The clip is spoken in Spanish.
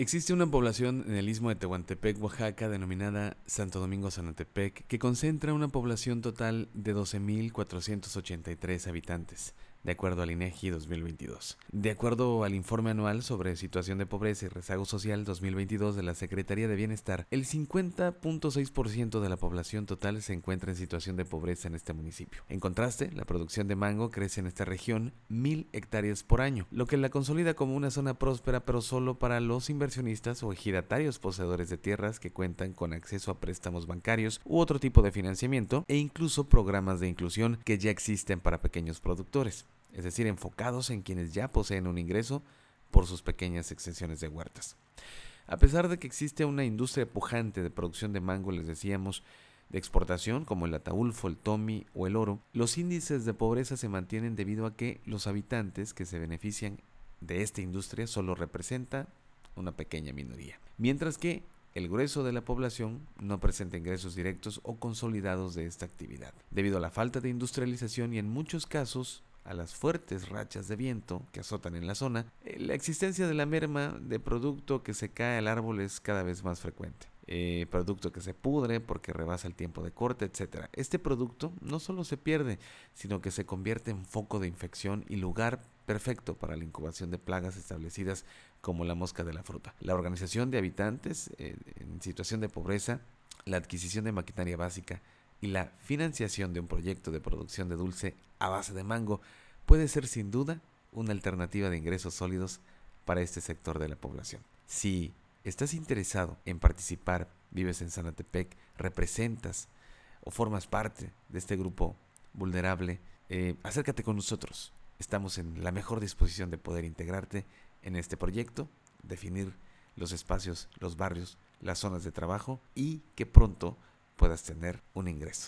Existe una población en el istmo de Tehuantepec, Oaxaca, denominada Santo Domingo Sanatepec, que concentra una población total de 12.483 habitantes de acuerdo al INEGI 2022. De acuerdo al informe anual sobre situación de pobreza y rezago social 2022 de la Secretaría de Bienestar, el 50.6% de la población total se encuentra en situación de pobreza en este municipio. En contraste, la producción de mango crece en esta región mil hectáreas por año, lo que la consolida como una zona próspera pero solo para los inversionistas o ejidatarios poseedores de tierras que cuentan con acceso a préstamos bancarios u otro tipo de financiamiento e incluso programas de inclusión que ya existen para pequeños productores es decir, enfocados en quienes ya poseen un ingreso por sus pequeñas extensiones de huertas. A pesar de que existe una industria pujante de producción de mango, les decíamos, de exportación como el ataulfo, el tomi o el oro, los índices de pobreza se mantienen debido a que los habitantes que se benefician de esta industria solo representa una pequeña minoría, mientras que el grueso de la población no presenta ingresos directos o consolidados de esta actividad, debido a la falta de industrialización y en muchos casos a las fuertes rachas de viento que azotan en la zona, eh, la existencia de la merma de producto que se cae al árbol es cada vez más frecuente. Eh, producto que se pudre porque rebasa el tiempo de corte, etc. Este producto no solo se pierde, sino que se convierte en foco de infección y lugar perfecto para la incubación de plagas establecidas como la mosca de la fruta. La organización de habitantes eh, en situación de pobreza, la adquisición de maquinaria básica, y la financiación de un proyecto de producción de dulce a base de mango puede ser sin duda una alternativa de ingresos sólidos para este sector de la población. Si estás interesado en participar, vives en Sanatepec, representas o formas parte de este grupo vulnerable, eh, acércate con nosotros. Estamos en la mejor disposición de poder integrarte en este proyecto, definir los espacios, los barrios, las zonas de trabajo y que pronto puedas tener un ingreso.